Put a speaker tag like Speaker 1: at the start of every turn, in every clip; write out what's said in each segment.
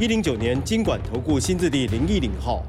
Speaker 1: 一零九年经管投顾新字第零一零号。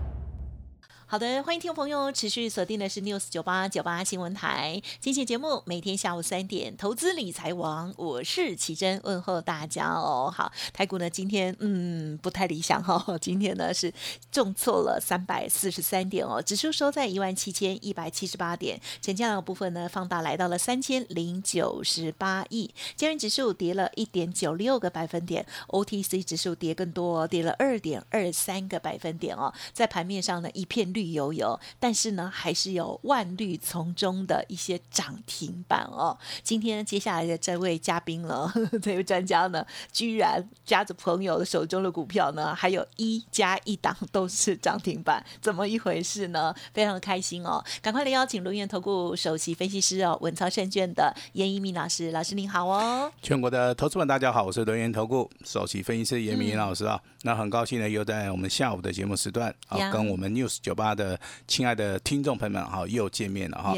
Speaker 2: 好的，欢迎听众朋友持续锁定的是 News 九八九八新闻台，今天节目每天下午三点，投资理财王，我是奇珍，问候大家哦。好，台股呢今天嗯不太理想哈，今天呢是重挫了三百四十三点哦，指数收在一万七千一百七十八点，成交量部分呢放大来到了三千零九十八亿，加元指数跌了一点九六个百分点，OTC 指数跌更多，跌了二点二三个百分点哦，在盘面上呢一片绿。绿油油，但是呢，还是有万绿丛中的一些涨停板哦。今天接下来的这位嘉宾了，这位专家呢，居然夹着朋友的手中的股票呢，还有一加一档都是涨停板，怎么一回事呢？非常的开心哦！赶快来邀请龙岩投顾首席分析师哦，稳操胜券的严一鸣老师，老师您好哦！
Speaker 3: 全国的投资们大家好，我是龙岩投顾首席分析师严明老师啊。那很高兴呢，又在我们下午的节目时段啊，跟我们 News 九八。的亲爱的听众朋友们，好，又见面了哈。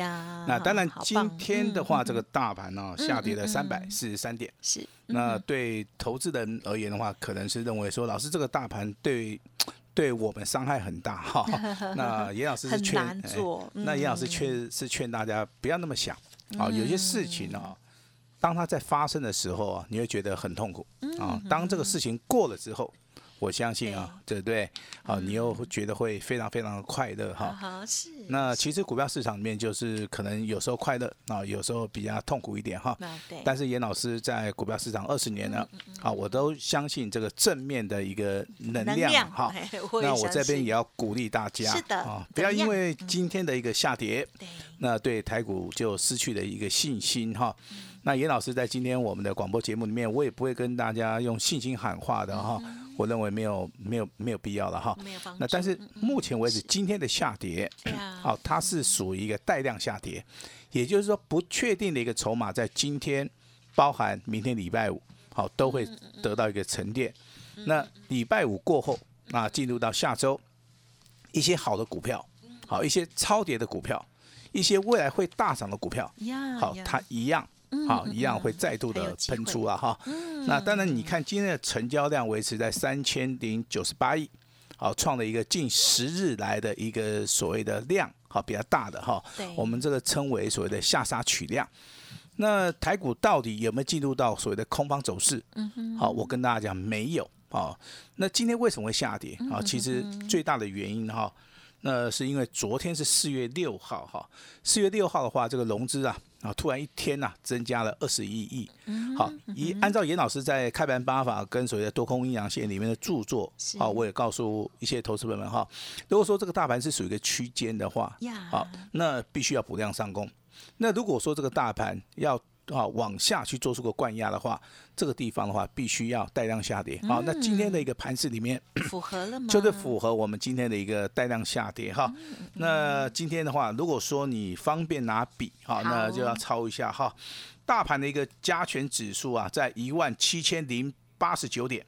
Speaker 3: 那当然，今天的话，这个大盘呢下跌了三百四十三点。
Speaker 2: 是。
Speaker 3: 那对投资人而言的话，可能是认为说，老师这个大盘对对我们伤害很大哈。那严老师是劝，那严老师却是劝大家不要那么想。啊，有些事情呢，当它在发生的时候啊，你会觉得很痛苦啊。当这个事情过了之后。我相信啊，对不对？好，你又觉得会非常非常的快乐哈。是。那其实股票市场里面就是可能有时候快乐啊，有时候比较痛苦一点哈。对。但是严老师在股票市场二十年了，啊，我都相信这个正面的一个能量哈。那我这边也要鼓励大家，
Speaker 2: 是的啊，
Speaker 3: 不要因为今天的一个下跌，那对台股就失去了一个信心哈。那严老师在今天我们的广播节目里面，我也不会跟大家用信心喊话的哈。我认为没有没有没有必要了哈。那但是目前为止，今天的下跌，好，它是属于一个带量下跌，也就是说不确定的一个筹码在今天，包含明天礼拜五，好，都会得到一个沉淀。那礼拜五过后，那进入到下周，一些好的股票，好，一些超跌的股票，一些未来会大涨的股票，好，它一样。好，一样会再度的喷出啊哈。那当然，你看今天的成交量维持在三千零九十八亿，好，创了一个近十日来的一个所谓的量，好，比较大的哈。我们这个称为所谓的下杀取量。那台股到底有没有进入到所谓的空方走势？嗯哼。好，我跟大家讲，没有。啊，那今天为什么会下跌？啊，其实最大的原因哈。那是因为昨天是四月六号哈，四月六号的话，这个融资啊啊突然一天呐增加了二十一亿。好，一按照严老师在开盘八法跟所谓的多空阴阳线里面的著作，好，我也告诉一些投资朋友们哈，如果说这个大盘是属于一个区间的话，好，那必须要补量上攻。那如果说这个大盘要啊，往下去做出个灌压的话，这个地方的话必须要带量下跌。好，那今天的一个盘势里面
Speaker 2: 符合了吗？
Speaker 3: 就是符合我们今天的一个带量下跌哈。那今天的话，如果说你方便拿笔哈，那就要抄一下哈。大盘的一个加权指数啊，在一万七千零八十九点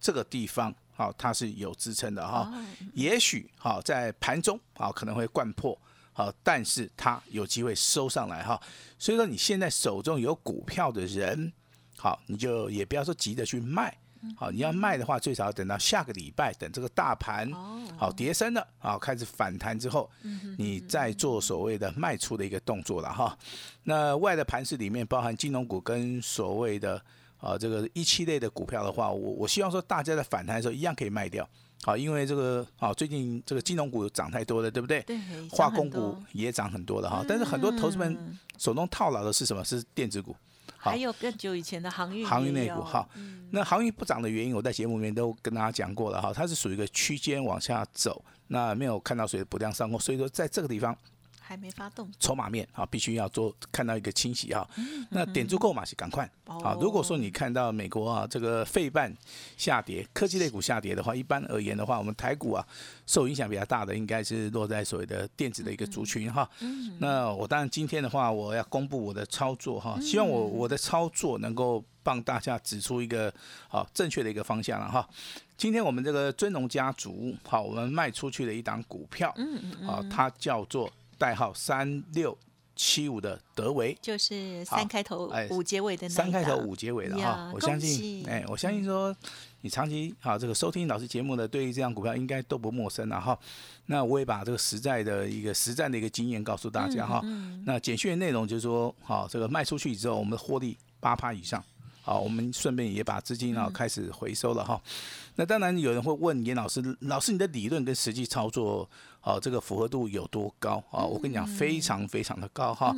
Speaker 3: 这个地方，好，它是有支撑的哈。也许好在盘中啊可能会灌破。好，但是它有机会收上来哈，所以说你现在手中有股票的人，好，你就也不要说急着去卖，好，你要卖的话，最少要等到下个礼拜，等这个大盘好跌升了，好开始反弹之后，你再做所谓的卖出的一个动作了哈。那外的盘市里面包含金融股跟所谓的啊这个一期类的股票的话，我我希望说大家在反弹的时候一样可以卖掉。好，因为这个啊，最近这个金融股涨太多了，对不对？
Speaker 2: 对，
Speaker 3: 化工股也涨很多了哈。但是很多投资们手中套牢的是什么？是电子股。
Speaker 2: 还有更久以前的航运。
Speaker 3: 航运类股哈。那航运不涨的原因，我在节目里面都跟大家讲过了哈。它是属于一个区间往下走，那没有看到谁的补量上攻，所以说在这个地方
Speaker 2: 还没发动，
Speaker 3: 筹码面啊，必须要做看到一个清洗哈。那点住购嘛是赶快啊。如果说你看到美国啊这个费半下跌，科技类股下跌的话，一般而言的话，我们台股啊受影响比较大的应该是落在所谓的电子的一个族群哈。那我当然今天的话，我要公布我的操作哈，希望我我的操作能够帮大家指出一个好正确的一个方向了哈。今天我们这个尊龙家族好，我们卖出去的一档股票，嗯嗯好，它叫做代号三六七五的德维，
Speaker 2: 就是三开头五结尾的那
Speaker 3: 三开头五结尾的哈。我相信，哎，我相信说你长期好这个收听老师节目的，对于这样股票应该都不陌生了哈。那我也把这个实在的一个实战的一个经验告诉大家哈。那简讯的内容就是说，好，这个卖出去之后，我们的获利八趴以上。好，我们顺便也把资金啊开始回收了哈。那当然有人会问严老师，老师你的理论跟实际操作，好这个符合度有多高啊？我跟你讲，非常非常的高哈。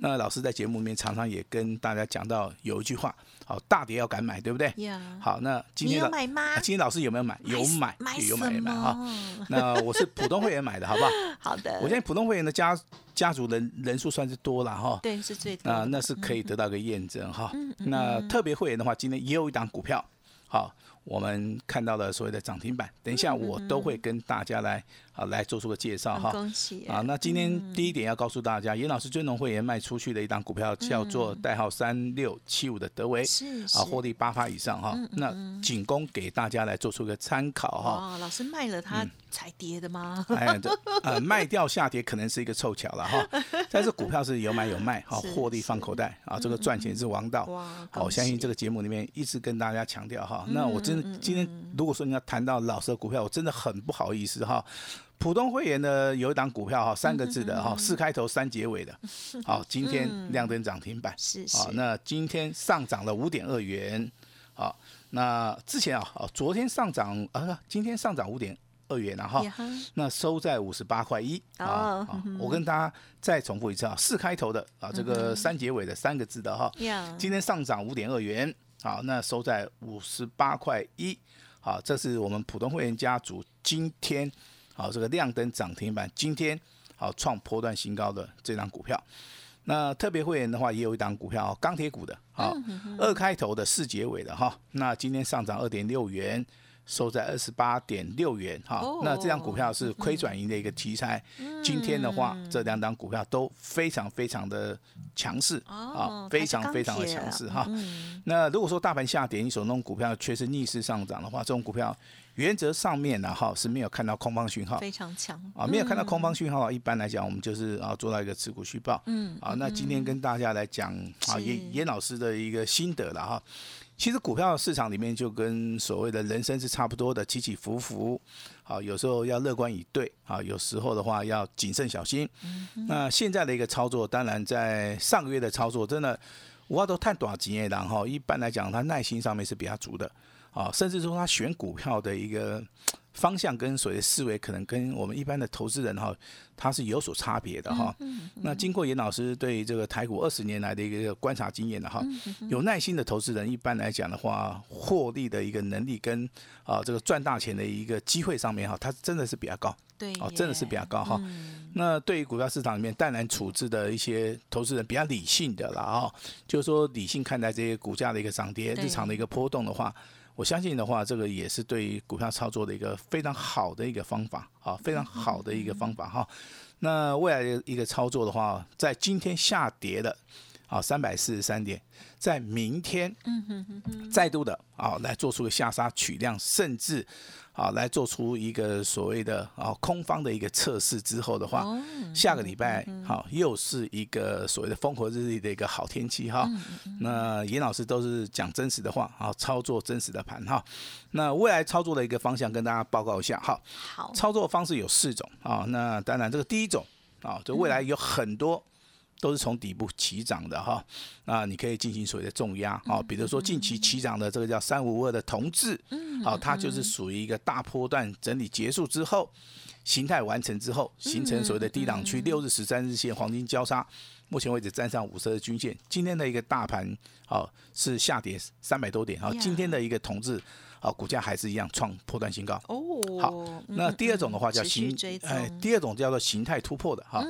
Speaker 3: 那老师在节目里面常常也跟大家讲到有一句话，好大跌要敢买，对不对？好，那今天
Speaker 2: 买吗？
Speaker 3: 今天老师有没有买？有买，有买买哈。那我是普通会员买的，好不好？
Speaker 2: 好的。
Speaker 3: 我现在普通会员的家家族人人数算是多了哈。
Speaker 2: 对，是最多。
Speaker 3: 那那是可以得到个验证哈。那特别会员的话，今天也有一档股票，好。我们看到了所谓的涨停板，等一下我都会跟大家来啊来做出个介绍哈。
Speaker 2: 恭喜
Speaker 3: 啊！那今天第一点要告诉大家，严老师尊龙会员卖出去的一档股票叫做代号三六七五的德维，
Speaker 2: 是
Speaker 3: 啊，获利八趴以上哈。那仅供给大家来做出个参考哈。
Speaker 2: 哦，老师卖了它才跌的吗？
Speaker 3: 哎，呃，卖掉下跌可能是一个凑巧了哈。但是股票是有买有卖，好，获利放口袋啊，这个赚钱是王道。哇，好，我相信这个节目里面一直跟大家强调哈。那我真的今天如果说你要谈到老师的股票，我真的很不好意思哈。普通会员的有一档股票哈，三个字的哈，四开头三结尾的，好，今天亮灯涨停板，
Speaker 2: 是是。
Speaker 3: 那今天上涨了五点二元，好，那之前啊，昨天上涨啊，今天上涨五点。二元了哈，那收在五十八块一啊。我跟大家再重复一次啊，四开头的啊，这个三结尾的三个字的哈。今天上涨五点二元，好，那收在五十八块一。好，这是我们普通会员家族今天好这个亮灯涨停板，今天好创波段新高的这张股票。那特别会员的话，也有一档股票，钢铁股的，好，二开头的四结尾的哈。那今天上涨二点六元。收在二十八点六元，哈，那这张股票是亏转盈的一个题材。今天的话，这两档股票都非常非常的强势，啊，非常非常的强势，哈。那如果说大盘下跌，你手中股票却是逆势上涨的话，这种股票原则上面呢，哈，是没有看到空方讯号，
Speaker 2: 非常强
Speaker 3: 啊，没有看到空方讯号，一般来讲，我们就是啊做到一个持股续报，嗯，啊，那今天跟大家来讲啊，严严老师的一个心得了哈。其实股票市场里面就跟所谓的人生是差不多的，起起伏伏。好，有时候要乐观以对，啊，有时候的话要谨慎小心。那现在的一个操作，当然在上个月的操作，真的我话都太短经验了哈一般来讲，他耐心上面是比较足的。啊，甚至说他选股票的一个方向跟所谓的思维，可能跟我们一般的投资人哈，他是有所差别的哈。那经过严老师对这个台股二十年来的一个观察经验的哈，有耐心的投资人，一般来讲的话，获利的一个能力跟啊这个赚大钱的一个机会上面哈，他真的是比较高。
Speaker 2: 对，
Speaker 3: 哦，真的是比较高哈。那对于股票市场里面淡然处置的一些投资人，比较理性的了啊，就是说理性看待这些股价的一个涨跌、日常的一个波动的话。我相信的话，这个也是对于股票操作的一个非常好的一个方法啊，非常好的一个方法哈。那未来的一个操作的话，在今天下跌的啊三百四十三点，在明天再度的啊来做出个下杀取量，甚至。啊，来做出一个所谓的啊空方的一个测试之后的话，下个礼拜好又是一个所谓的风和日丽的一个好天气哈。那严老师都是讲真实的话啊，操作真实的盘哈。那未来操作的一个方向跟大家报告一下哈。
Speaker 2: 好，
Speaker 3: 操作方式有四种啊。那当然这个第一种啊，就未来有很多。都是从底部起涨的哈，那你可以进行所谓的重压啊，比如说近期起涨的这个叫三五二的同志，好，它就是属于一个大波段整理结束之后，形态完成之后，形成所谓的低档区六日、十三日线黄金交叉，目前为止站上五十日均线。今天的一个大盘好是下跌三百多点，啊，今天的一个同志。好，股价还是一样创破断新高。
Speaker 2: 哦，
Speaker 3: 好，那第二种的话叫形哎，第二种叫做形态突破的哈。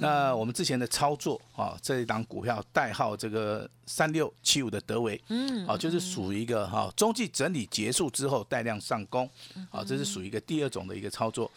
Speaker 3: 那我们之前的操作啊，这一档股票代号这个三六七五的德维，
Speaker 2: 嗯，
Speaker 3: 啊，就是属于一个哈中继整理结束之后带量上攻，
Speaker 2: 嗯
Speaker 3: 啊，这是属于一个第二种的一个操作。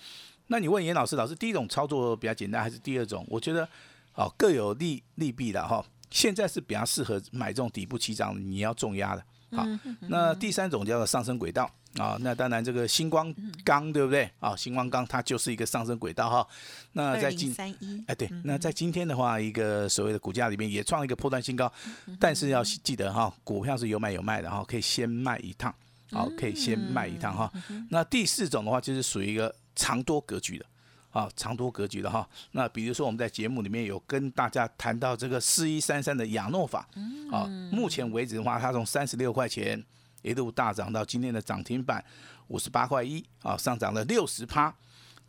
Speaker 3: 那你问严老师，老师第一种操作比较简单，还是第二种？我觉得哦各有利利弊的哈。现在是比较适合买这种底部起涨，你要重压的。好，
Speaker 2: 嗯
Speaker 3: 那第三种叫做上升轨道啊，那当然这个星光钢对不对啊？星光钢它就是一个上升轨道哈。那在今
Speaker 2: 三一，
Speaker 3: 哎，对，那在今天的话，一个所谓的股价里面也创了一个破断新高，但是要记得哈，股票是有买有卖的哈，可以先卖一趟，好，可以先卖一趟哈。那第四种的话，就是属于一个长多格局的。啊，长多格局的哈，那比如说我们在节目里面有跟大家谈到这个四一三三的亚诺法，啊，目前为止的话，它从三十六块钱一度大涨到今天的涨停板五十八块一，啊，上涨了六十趴，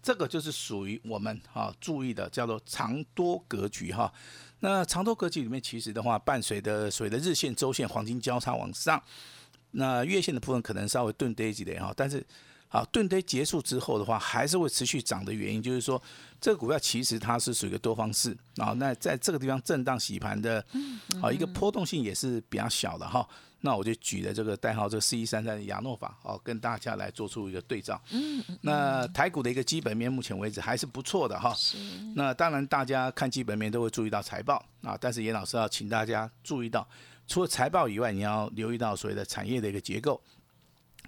Speaker 3: 这个就是属于我们啊注意的，叫做长多格局哈。那长多格局里面，其实的话，伴随的所谓的日线、周线黄金交叉往上，那月线的部分可能稍微钝跌一点哈，但是好钝跌结束之后的话，还是会持续涨的原因，就是说这个股票其实它是属于一个多方式啊。那在这个地方震荡洗盘的啊一个波动性也是比较小的哈。那我就举了这个代号这个四一三三的亚诺法哦，跟大家来做出一个对照。
Speaker 2: 嗯，
Speaker 3: 那台股的一个基本面，目前为止还是不错的哈。
Speaker 2: 是，
Speaker 3: 那当然，大家看基本面都会注意到财报啊，但是严老师要请大家注意到，除了财报以外，你要留意到所谓的产业的一个结构。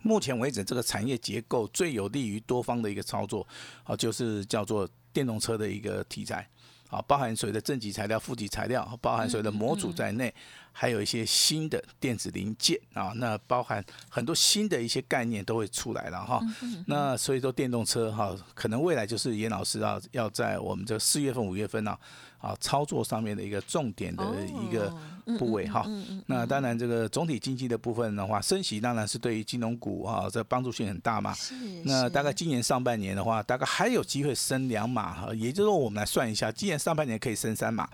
Speaker 3: 目前为止，这个产业结构最有利于多方的一个操作，啊，就是叫做电动车的一个题材，啊，包含所谓的正极材料、负极材料，包含所谓的模组在内，还有一些新的电子零件啊，那包含很多新的一些概念都会出来了哈。那所以说电动车哈，可能未来就是严老师啊，要在我们这四月份、五月份呢、啊，操作上面的一个重点的一个部位哈。那当然，这个总体经济的部分的话，升息当然是对于金融股啊，这帮助性很大嘛。那大概今年上半年的话，大概还有机会升两码哈，也就是说我们来算一下，今年上半年可以升三码，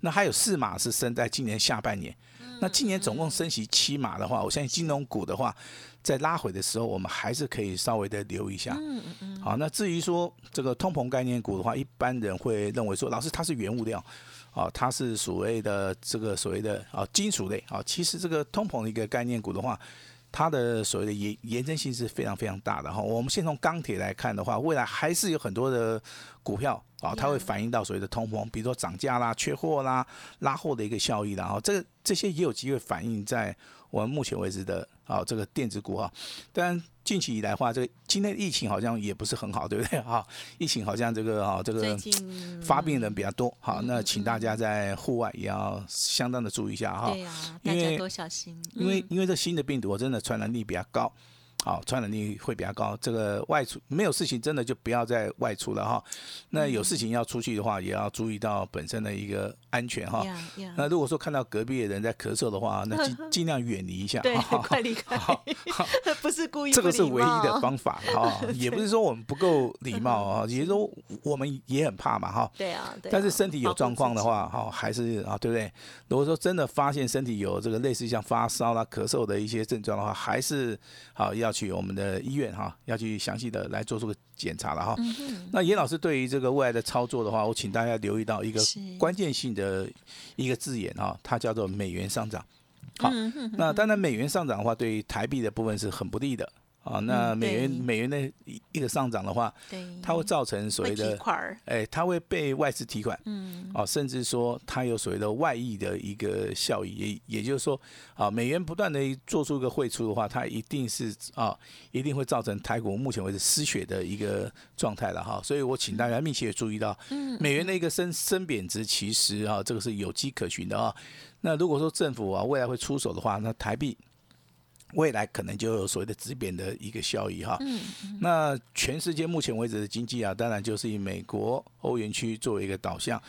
Speaker 3: 那还有四码是升在今年下半年。那今年总共升息七码的话，我相信金融股的话，在拉回的时候，我们还是可以稍微的留一下。
Speaker 2: 嗯嗯嗯，
Speaker 3: 好，那至于说这个通膨概念股的话，一般人会认为说，老师它是原物料，啊，它是所谓的这个所谓的啊金属类啊，其实这个通膨的一个概念股的话，它的所谓的延延伸性是非常非常大的哈。我们先从钢铁来看的话，未来还是有很多的股票啊，它会反映到所谓的通膨，比如说涨价啦、缺货啦、拉货的一个效益啦，哈，这个这些也有机会反映在我们目前为止的啊这个电子股哈。当然近期以来的话，这个今天疫情好像也不是很好，对不对哈？疫情好像这个哈这个发病人比较多，好，那请大家在户外也要相当的注意一下哈。
Speaker 2: 对呀，大家多小心，
Speaker 3: 因为
Speaker 2: 嗯
Speaker 3: 因为这新的病毒真的传染力比较高，好，传染力会比较高。这个外出没有事情，真的就不要再外出了哈。那有事情要出去的话，也要注意到本身的一个安全哈。那如果说看到隔壁的人在咳嗽的话，那尽 尽量远离一下。
Speaker 2: 对，
Speaker 3: 哈
Speaker 2: 快离开，不是故意，
Speaker 3: 这个是唯一的
Speaker 2: 方。
Speaker 3: 法哈，也不是说我们不够礼貌啊，也就是说我们也很怕嘛哈。
Speaker 2: 对啊，对啊
Speaker 3: 但是身体有状况的话，哈，还是啊，对不对？如果说真的发现身体有这个类似像发烧啦、咳嗽的一些症状的话，还是好要去我们的医院哈，要去详细的来做出个检查了哈。
Speaker 2: 嗯
Speaker 3: 那严老师对于这个未来的操作的话，我请大家留意到一个关键性的一个字眼哈，它叫做美元上涨。好，那当然美元上涨的话，对于台币的部分是很不利的啊。那
Speaker 2: 嗯
Speaker 3: 美元
Speaker 2: 对
Speaker 3: 美元的一一个上涨的话，
Speaker 2: 对，
Speaker 3: 它会造成所谓的哎，它会被外资提款。
Speaker 2: 嗯，
Speaker 3: 哦，甚至说它有所谓的外溢的一个效益，也也就是说，啊，美元不断的做出一个汇出的话，它一定是啊，一定会造成台股目前为止失血的一个状态了哈。所以我请大家密切注意到，美元的一个升升贬值，其实啊，这个是有迹可循的啊。那如果说政府啊未来会出手的话，那台币。未来可能就有所谓的止贬的一个效益哈。那全世界目前为止的经济啊，当然就是以美国、欧元区作为一个导向。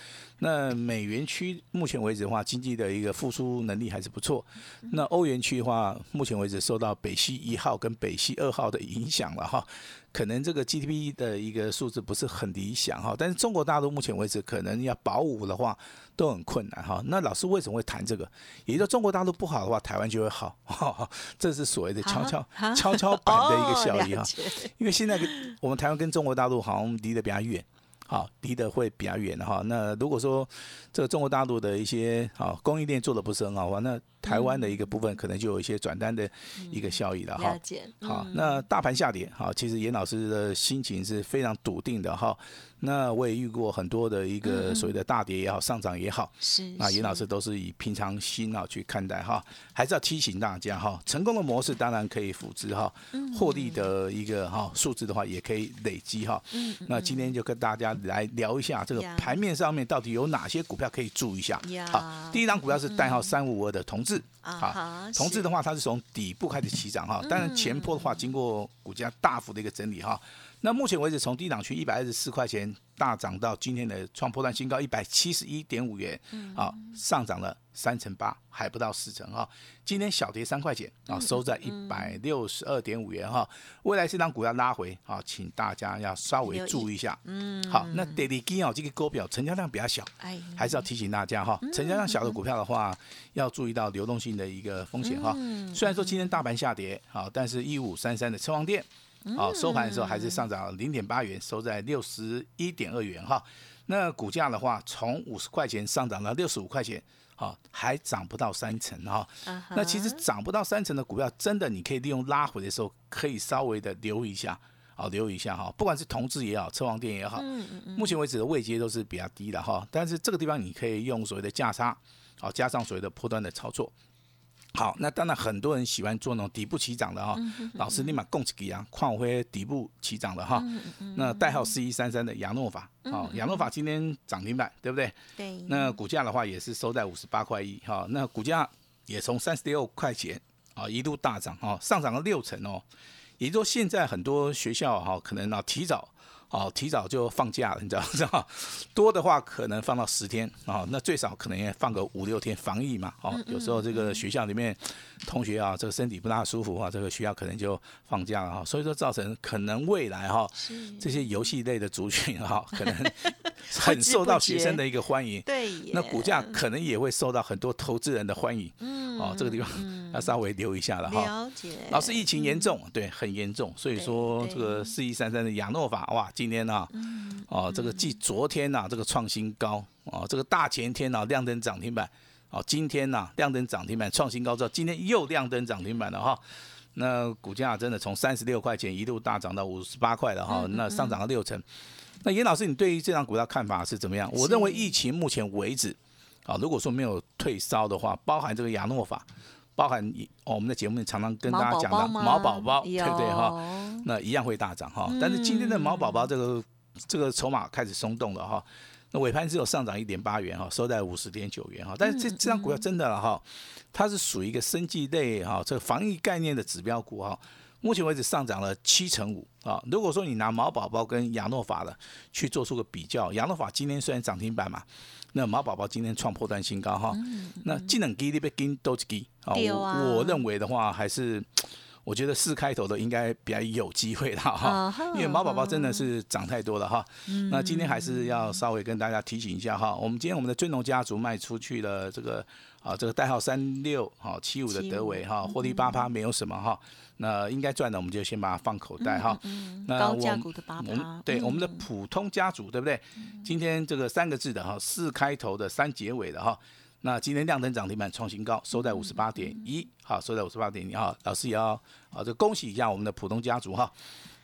Speaker 3: 那美元区目前为止的话，经济的一个复苏能力还是不错。那欧元区的话，目前为止受到北溪一号跟北溪二号的影响了哈，可能这个 GDP 的一个数字不是很理想哈。但是中国大陆目前为止可能要保五的话都很困难哈。那老师为什么会谈这个？也就是说中国大陆不好的话，台湾就会好，这 这是所谓的跷跷
Speaker 2: 啊
Speaker 3: 跷跷板的一个效应哈因为现在跟我们台湾跟中国大陆好像离得比较远，好，离得会比较远的哈。那如果说这个中国大陆的一些好供应链做的不是很好的话，那台湾的一个部分可能就有一些转单的一个效益了哈好，
Speaker 2: 嗯
Speaker 3: 那大盘下跌，好，其实严老师的心情是非常笃定的哈。那我也遇过很多的一个所谓的大跌也好，上涨也好，
Speaker 2: 是
Speaker 3: 那严老
Speaker 2: 是。
Speaker 3: 师都是以平常心啊去看待哈，还是要提醒大家哈，成功的模式当然可以复制哈，
Speaker 2: 嗯。
Speaker 3: 获利的一个哈数字的话也可以累积哈。那今天就跟大家来聊一下这个盘面上面到底有哪些股票可以注意一下。好，第一档股票是代号三五五二的同志，
Speaker 2: 啊，
Speaker 3: 同志的话它是从底部开始起涨哈，当然前波的话经过股价大幅的一个整理哈。那目前为止，从低档区一百二十四块钱大涨到今天的创破断新高一百七十一点五元，啊，上涨了三成八，还不到四成啊。今天小跌三块钱啊，收在一百六十二点五元哈。未来这张股要拉回啊，请大家要稍微注意一下。嗯，好，那 daily 基哦，这个股票成交量比较小，
Speaker 2: 哎，
Speaker 3: 还是要提醒大家哈，成交量小的股票的话，要注意到流动性的一个风险哈。虽然说今天大盘下跌，好，但是一五三三的车王店，好收盘的时候还是上涨零点八元，收在六十一点二元哈。那股价的话，从五十块钱上涨到六十五块钱，好，还涨不到三成哈。那其实涨不到三成的股票，真的你可以利用拉回的时候，可以稍微的留意一下。好，留意一下哈，不管是同志也好，车王店也好，目前为止的位阶都是比较低的哈。但是这个地方你可以用所谓的价差，好加上所谓的波段的操作。好，那当然很多人喜欢做那种底部起涨的哈，老师立马供起啊，矿辉底部起涨的哈。那代号四一三三的亚诺法，好，亚诺法今天涨停板，对不对？
Speaker 2: 对，
Speaker 3: 那股价的话也是收在五十八块一，哈，那股价也从三十六块钱啊一路大涨，哈，上涨了六成哦。也就是说，现在很多学校哈，可能啊提早哦提早就放假了，你知道知道？多的话可能放到十天啊，那最少可能也放个五六天，防疫嘛，哦，有时候这个学校里面同学啊，这个身体不大舒服啊，这个学校可能就放假了哈，所以说造成可能未来哈这些游戏类的族群哈，可能 很受到学生的一个欢迎。
Speaker 2: 对，
Speaker 3: 那股价可能也会受到很多投资人的欢迎，
Speaker 2: 嗯
Speaker 3: 哦，这个地方要稍微留一下了哈。
Speaker 2: 了解，
Speaker 3: 老师，疫情严重，对，很严重，所以说这个四一三三的亚诺法，哇，今天呢、哦，这个继昨天呐、这个创新高，哦，这个大前天呐、亮灯涨停板，哦，今天呐、亮灯涨停板创新高之后，今天又亮灯涨停板了哈。那股价真的从三十六块钱一度大涨到五十八块了哈，那上涨了六成。那严老师，你对于这张股票看法是怎么样？我认为疫情目前为止，啊，如果说没有退烧的话，包含这个亚诺法，包含哦我们的节目里常常跟大家讲的毛宝宝，对不对哈？那一样会大涨哈。但是今天的毛宝宝这个这个筹码开始松动了哈。那尾盘只有上涨一点八元哈，收在五十点九元哈。但是这这张股票真的了哈，它是属于一个生技类哈，这个防疫概念的指标股哈。目前为止上涨了七成五啊！如果说你拿毛宝宝跟亚诺法的去做出个比较，亚诺法今天虽然涨停板嘛，那毛宝宝今天创破断新高哈。那技能基你被跟都是基啊，
Speaker 2: 对啊
Speaker 3: 我我认为的话还是。我觉得四开头的应该比较有机会的
Speaker 2: 啊
Speaker 3: 哈
Speaker 2: 哈，
Speaker 3: 因为毛宝宝真的是涨太多了哈。那今天还是要稍微跟大家提醒一下哈，我们今天我们的尊龙家族卖出去了这个啊这个代号三六好七五的德维哈，获利八趴没有什么哈，那应该赚的我们就先把它放口袋哈。那我们对我们的
Speaker 2: 嗯
Speaker 3: 普通家族对不对？今天这个三个字的哈，四开头的三结尾的哈。那今天亮灯涨停板创新高，收在五十八点一，好，收在五十八点一哈。老师也要啊，这恭喜一下我们的普通家族哈。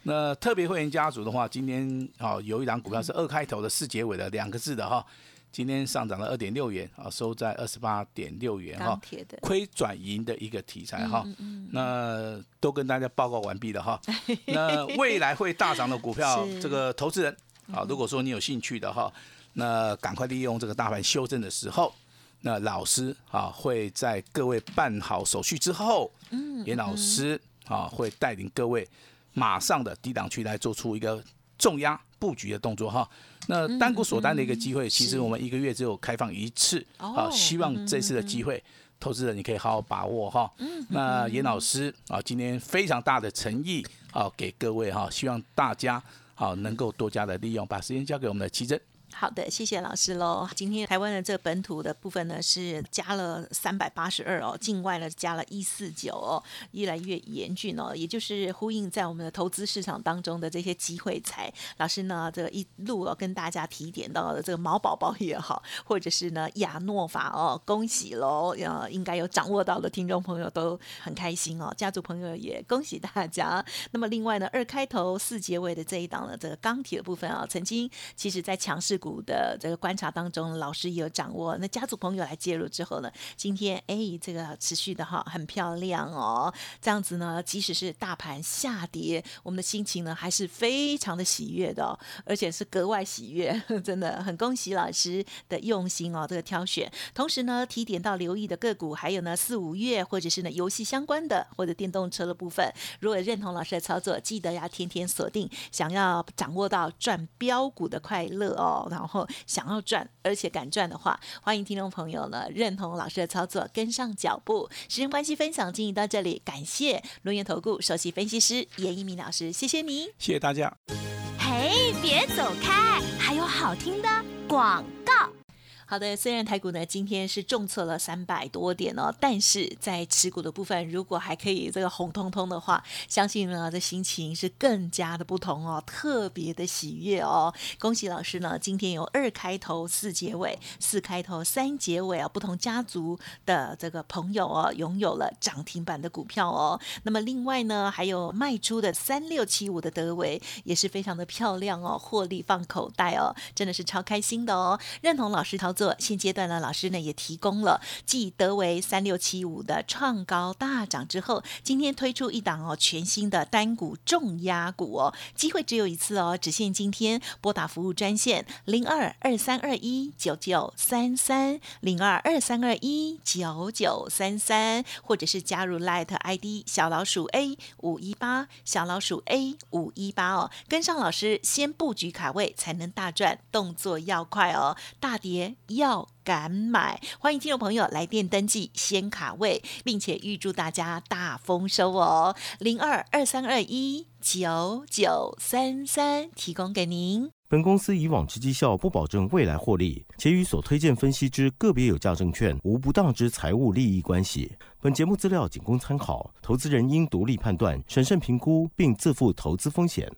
Speaker 3: 那特别会员家族的话，今天好有一档股票是二开头的四结尾的两个字的哈，今天上涨了二点六元啊，收在二十八点六元哈。亏转盈的一个题材哈，
Speaker 2: 嗯
Speaker 3: 那都跟大家报告完毕了哈。那未来会大涨的股票，这个投资人啊，如果说你有兴趣的哈，那赶快利用这个大盘修正的时候，那老师啊会在各位办好手续之后，
Speaker 2: 嗯
Speaker 3: 严老师啊会带领各位马上的低档区来做出一个重压布局的动作哈。那单股锁单的一个机会，其实我们一个月只有开放一次
Speaker 2: 哦
Speaker 3: 啊，希望这次的机会。投资人，你可以好好把握哈。那严老师啊，今天非常大的诚意啊，给各位哈，希望大家好能够多加的利用，把时间交给我们的奇珍。
Speaker 2: 好的，谢谢老师喽。今天台湾的这个本土的部分呢是加了三百八十二哦，境外呢加了一四九哦，越来越严峻哦，也就是呼应在我们的投资市场当中的这些机会财。老师呢这一路哦跟大家提点到的这个毛宝宝也好，或者是呢亚诺法哦，恭喜喽！呃，应该有掌握到的听众朋友都很开心哦，家族朋友也恭喜大家。那么另外呢，二开头四结尾的这一档呢，这个钢铁的部分啊，曾经其实在强势股的这个观察当中，老师也有掌握。那家族朋友来介入之后呢，今天哎，这个持续的哈很漂亮哦。这样子呢，即使是大盘下跌，我们的心情呢还是非常的喜悦的，而且是格外喜悦，真的很恭喜老师的用心哦，这个挑选。同时呢，提点到留意的个股，还有呢四五月或者是呢游戏相关的或者电动车的部分，如果认同老师的操作，记得要天天锁定。想要掌握到赚标股的快乐哦，然后想要赚而且敢赚的话，欢迎听众朋友呢认同老师的操作，跟上脚步。时间关系，分享进行到这里，感谢轮源投顾首席分析师严一鸣老师，谢谢你，
Speaker 3: 谢谢大家。
Speaker 4: 嘿，别走开，还有好听的广告。
Speaker 2: 好的，虽然台股呢今天是重挫了三百多点哦，但是在持股的部分，如果还可以这个红彤彤的话，相信呢这心情是更加的不同哦，特别的喜悦哦。恭喜老师呢，今天有二开头四结尾，四开头三结尾啊，不同家族的这个朋友哦，拥有了涨停板的股票哦。那么另外呢，还有卖出的三六七五的德维也是非常的漂亮哦，获利放口袋哦，真的是超开心的哦。认同老师操。做现阶段呢，老师呢也提供了继德维三六七五的创高大涨之后，今天推出一档哦全新的单股重压股哦，机会只有一次哦，只限今天。拨打服务专线零二二三二一九九三三零二二三二一九九三三，或者是加入 Light ID 小老鼠 A 五一八小老鼠 A 五一八哦，跟上老师先布局卡位才能大赚，动作要快哦，大跌。要敢买，欢迎听众朋友来电登记，先卡位，并且预祝大家大丰收哦！零二二三二一九九三三提供给您。
Speaker 1: 本公司以往之绩效不保证未来获利，且与所推荐分析之个别有价证券无不当之财务利益关系。本节目资料仅供参考，投资人应独立判断、审慎评估，并自负投资风险。